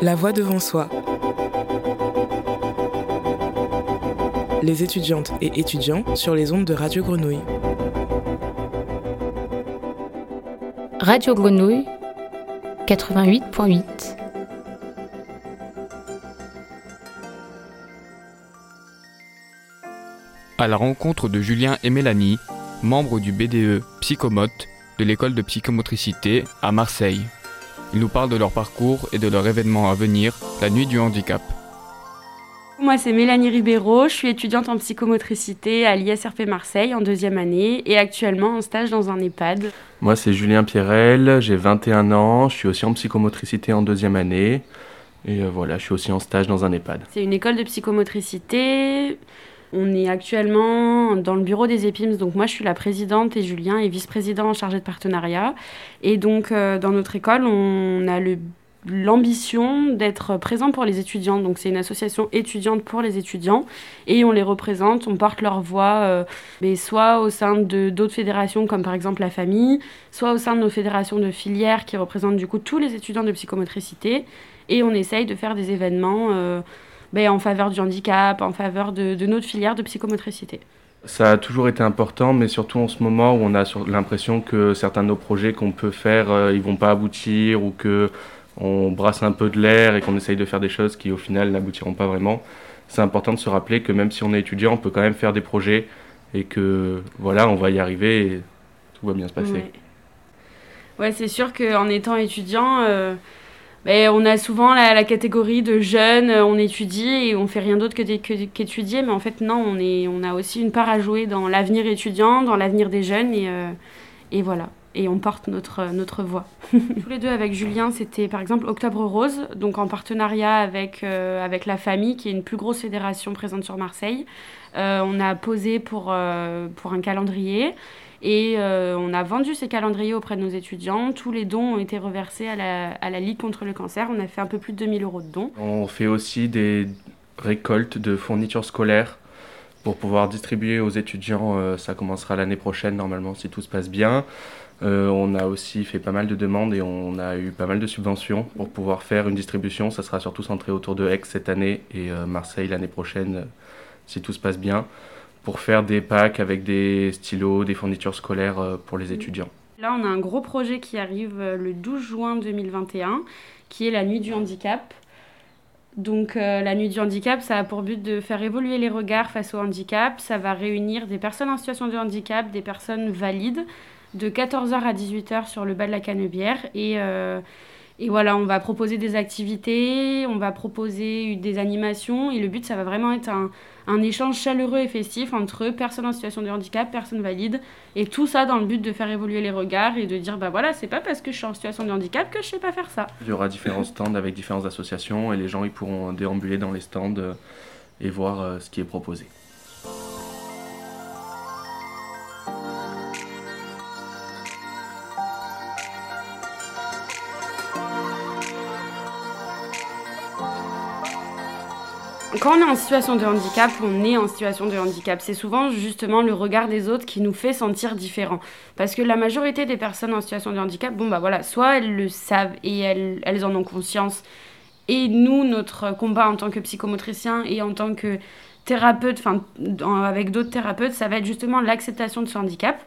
La voix devant soi. Les étudiantes et étudiants sur les ondes de Radio Grenouille. Radio Grenouille 88.8 À la rencontre de Julien et Mélanie, membres du BDE Psychomote de l'école de psychomotricité à Marseille. Ils nous parlent de leur parcours et de leur événement à venir, la nuit du handicap. Moi, c'est Mélanie Ribeiro, je suis étudiante en psychomotricité à l'ISRP Marseille en deuxième année et actuellement en stage dans un EHPAD. Moi, c'est Julien Pierrel, j'ai 21 ans, je suis aussi en psychomotricité en deuxième année et euh, voilà, je suis aussi en stage dans un EHPAD. C'est une école de psychomotricité. On est actuellement dans le bureau des EPIMS, donc moi je suis la présidente et Julien est vice-président en chargé de partenariat. Et donc euh, dans notre école, on a l'ambition d'être présent pour les étudiants. Donc c'est une association étudiante pour les étudiants et on les représente, on porte leur voix euh, mais soit au sein de d'autres fédérations comme par exemple la famille, soit au sein de nos fédérations de filières qui représentent du coup tous les étudiants de psychomotricité et on essaye de faire des événements euh, ben, en faveur du handicap, en faveur de, de notre filière de psychomotricité. Ça a toujours été important, mais surtout en ce moment où on a l'impression que certains de nos projets qu'on peut faire, euh, ils vont pas aboutir ou que on brasse un peu de l'air et qu'on essaye de faire des choses qui au final n'aboutiront pas vraiment. C'est important de se rappeler que même si on est étudiant, on peut quand même faire des projets et que voilà, on va y arriver et tout va bien se passer. Ouais, Ouais, c'est sûr qu'en étant étudiant, euh, on a souvent la, catégorie de jeunes, euh, on étudie et on fait rien d'autre que qu'étudier, mais en fait non, on, a aussi une part à jouer dans l'avenir étudiant, dans l'avenir des jeunes et, euh, et voilà. Et on porte notre, notre voix. Tous les deux avec Julien, c'était par exemple Octobre Rose, donc en partenariat avec, euh, avec la famille, qui est une plus grosse fédération présente sur Marseille. Euh, on a posé pour, euh, pour un calendrier. Et on a vendu ces calendriers auprès de nos étudiants. Tous les dons ont été reversés à la, à la Ligue contre le cancer. On a fait un peu plus de 2000 euros de dons. On fait aussi des récoltes de fournitures scolaires pour pouvoir distribuer aux étudiants. euh, ça commencera l'année prochaine normalement si tout se passe bien. Euh, on a aussi fait pas mal de demandes et on a eu pas mal de subventions pour pouvoir faire une distribution. Ça sera surtout centré autour de Aix cette année et euh, Marseille l'année prochaine si tout se passe bien pour faire des packs avec des stylos, des fournitures scolaires pour les étudiants. Là, on a un gros projet qui arrive le 12 juin 2021, qui est la Nuit du handicap. Donc, euh, la Nuit du handicap, ça a pour but de faire évoluer les regards face au handicap. Ça va réunir des personnes en situation de handicap, des personnes valides, de 14h à 18h sur le bas de la Canebière. Et, euh, et voilà, on va proposer des activités, on va proposer des animations. Et le but, ça va vraiment être un, échange chaleureux et festif entre personnes en situation de handicap, personnes valides, et tout ça dans le but de faire évoluer les regards et de dire bah voilà, c'est pas parce que je suis en situation de handicap que je sais pas faire ça. Il y aura différents stands avec différentes associations et les gens ils pourront déambuler dans les stands euh, et voir euh, ce qui est proposé. Quand on est en situation de handicap, on est en situation de handicap. C'est souvent justement le regard des autres qui nous fait sentir différents. Parce que la majorité des personnes en situation de handicap, bon bah voilà, soit elles le savent et elles, elles en ont conscience. Et nous, notre combat en tant que psychomotricien et en tant que thérapeute, enfin en- avec d'autres thérapeutes, ça va être justement l'acceptation de ce handicap.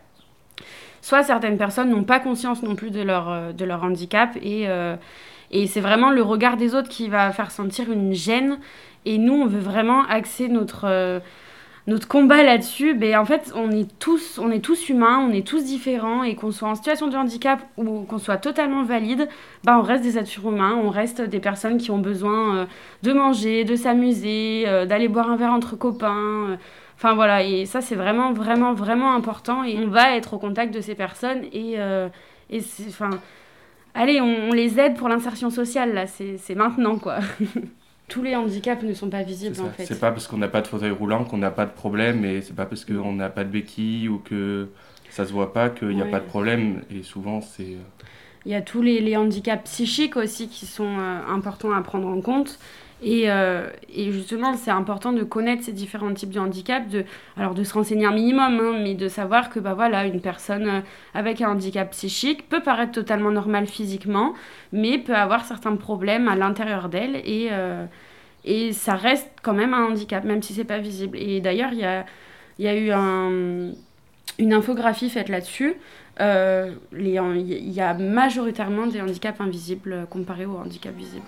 Soit certaines personnes n'ont pas conscience non plus de leur, euh, de leur handicap et, euh, et c'est vraiment le regard des autres qui va faire sentir une gêne et nous, on veut vraiment axer notre, euh, notre combat là-dessus. Ben, en fait, on est, tous, on est tous humains, on est tous différents, et qu'on soit en situation de handicap ou qu'on soit totalement valide, ben, on reste des êtres humains, on reste des personnes qui ont besoin euh, de manger, de s'amuser, euh, d'aller boire un verre entre copains. Enfin voilà, et ça, c'est vraiment, vraiment, vraiment important. Et on va être au contact de ces personnes, et, et c'est. Enfin, allez, on, on les aide pour l'insertion sociale, là, c'est maintenant, quoi. Tous les handicaps ne sont pas visibles, en fait. C'est pas parce qu'on n'a pas de fauteuil roulant qu'on n'a pas de problème et c'est pas parce qu'on n'a pas de béquille ou que ça se voit pas qu'il n'y a Ouais. pas de problème et souvent c'est euh, Il y a tous les, les handicaps psychiques aussi qui sont euh, importants à prendre en compte. Et, euh, et, justement, c'est important de connaître ces différents types de handicap, alors de se renseigner un minimum, hein, mais de savoir que bah, voilà, une personne euh, avec un handicap psychique peut paraître totalement normale physiquement, mais peut avoir certains problèmes à l'intérieur d'elle, et, euh, et ça reste quand même un handicap, même si c'est pas visible. Et d'ailleurs, il y a, eu un, une infographie faite là-dessus. Il y a majoritairement des handicaps invisibles comparés aux handicaps visibles.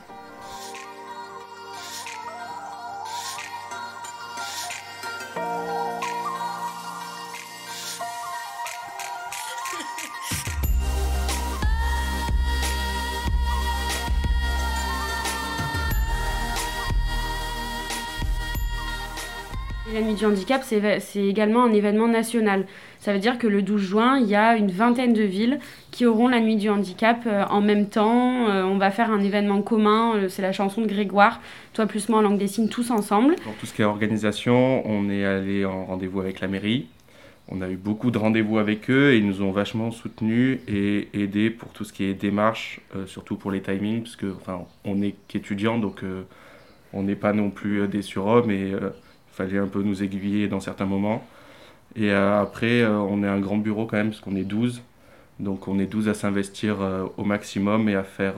La nuit du handicap, c'est également un événement national. Ça veut dire que le 12 juin, il y a une vingtaine de villes qui auront la nuit du handicap euh, en même temps. Euh, on va faire un événement commun, euh, c'est la chanson de Grégoire, toi plus moi en langue des signes, tous ensemble. Pour tout ce qui est organisation, on est allé en rendez-vous avec la mairie. On a eu beaucoup de rendez-vous avec eux et ils nous ont vachement soutenus et aidés pour tout ce qui est démarche, surtout pour les timings, parce que enfin, on n'est qu'étudiants, donc on n'est pas non plus des surhommes et fallait un peu nous aiguiller dans certains moments. Et euh, après, euh, on est un grand bureau quand même, parce qu'on est 12. Donc on est 12 à s'investir euh, au maximum et à faire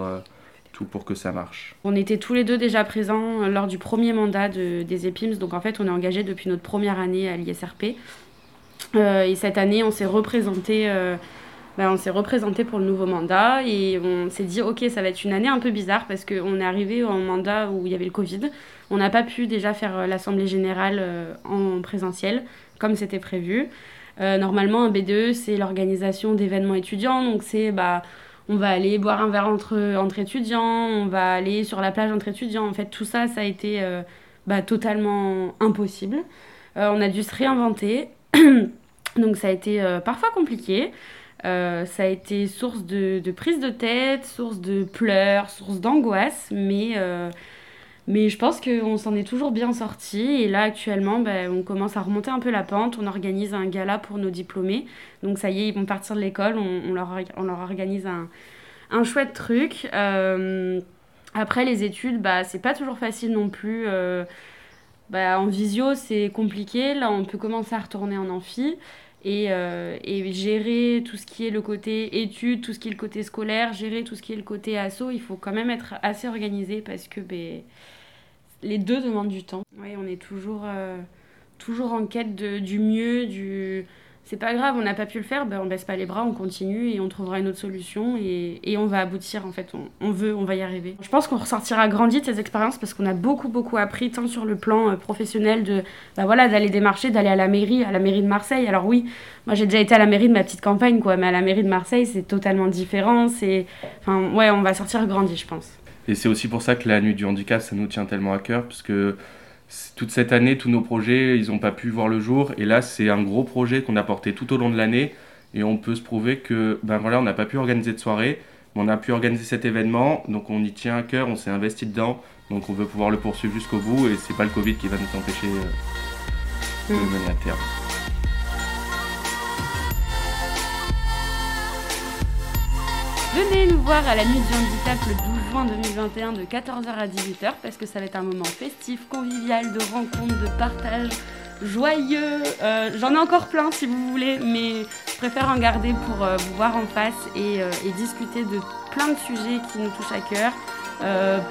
tout pour que ça marche. On était tous les deux déjà présents lors du premier mandat de, des EPIMS. Donc en fait, on est engagé depuis notre première année à l'ISRP. et cette année, on s'est représenté. Ben, on s'est représenté pour le nouveau mandat et on s'est dit ok ça va être une année un peu bizarre parce qu'on est arrivé en mandat où il y avait le Covid. On n'a pas pu déjà faire euh, l'Assemblée générale euh, en présentiel comme c'était prévu. Euh, normalement, un BDE, c'est l'organisation d'événements étudiants. Donc, c'est bah, on va aller boire un verre entre, entre étudiants, on va aller sur la plage entre étudiants. En fait, tout ça, ça a été bah, totalement impossible. on a dû se réinventer. donc, ça a été parfois compliqué. ça a été source de, de, prise de tête, source de pleurs, source d'angoisse, mais mais je pense qu'on s'en est toujours bien sorti. Et là, actuellement, ben, on commence à remonter un peu la pente. On organise un gala pour nos diplômés. Donc, ça y est, ils vont partir de l'école. On, leur, on leur organise un, un chouette truc. Euh, après, les études, bah, c'est pas toujours facile non plus. Euh, bah, en visio, c'est compliqué. Là, on peut commencer à retourner en amphi. Et, euh, et, gérer tout ce qui est le côté études, tout ce qui est le côté scolaire, gérer tout ce qui est le côté asso, il faut quand même être assez organisé parce que ben, les deux demandent du temps. On est toujours, euh, toujours en quête du mieux, du... C'est pas grave, on n'a pas pu le faire, ben on baisse pas les bras, on continue et on trouvera une autre solution et, et on va aboutir en fait. On, veut, on va y arriver. Je pense qu'on ressortira grandi de ces expériences parce qu'on a beaucoup beaucoup appris tant sur le plan euh, professionnel de bah voilà d'aller démarcher, d'aller à la mairie, à la mairie de Marseille. Alors oui, moi j'ai déjà été à la mairie de ma petite campagne quoi, mais à la mairie de Marseille c'est totalement différent. C'est, enfin ouais, on va sortir grandi, je pense. Et c'est aussi pour ça que la nuit du handicap, ça nous tient tellement à cœur, parce toute cette année, tous nos projets, ils n'ont pas pu voir le jour. Et là, c'est un gros projet qu'on a porté tout au long de l'année. Et on peut se prouver que, ben voilà, on n'a pas pu organiser de soirée, mais on a pu organiser cet événement. Donc on y tient à cœur, on s'est investi dedans. Donc on veut pouvoir le poursuivre jusqu'au bout. Et c'est pas le Covid qui va nous empêcher euh, de le mener à terme. Venez nous voir à la nuit du handicap le 12 juin 2021 de 14h à 18h parce que ça va être un moment festif, convivial, de rencontre, de partage, joyeux. Euh, j'en ai encore plein si vous voulez, mais je préfère en garder pour euh, vous voir en face euh, et, discuter de plein de sujets qui nous touchent à cœur.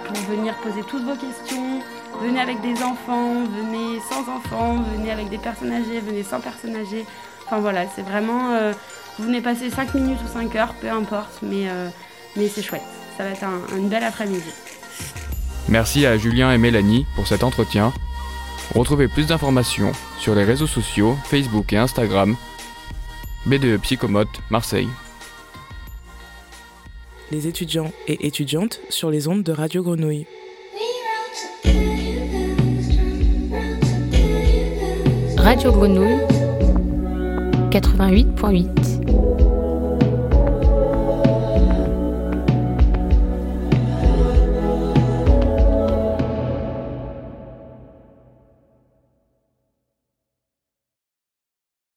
pour venir poser toutes vos questions, venez avec des enfants, venez sans enfants, venez avec des personnes âgées, venez sans personnes âgées. Enfin voilà, c'est vraiment vous venez passer 5 minutes ou 5 heures, peu importe, mais, euh, mais c'est chouette. Ça va être un, une belle après-midi. Merci à Julien et Mélanie pour cet entretien. Retrouvez plus d'informations sur les réseaux sociaux, Facebook et Instagram. BDE Psychomote, Marseille. Les étudiants et étudiantes sur les ondes de Radio Grenouille. Radio Grenouille 88.8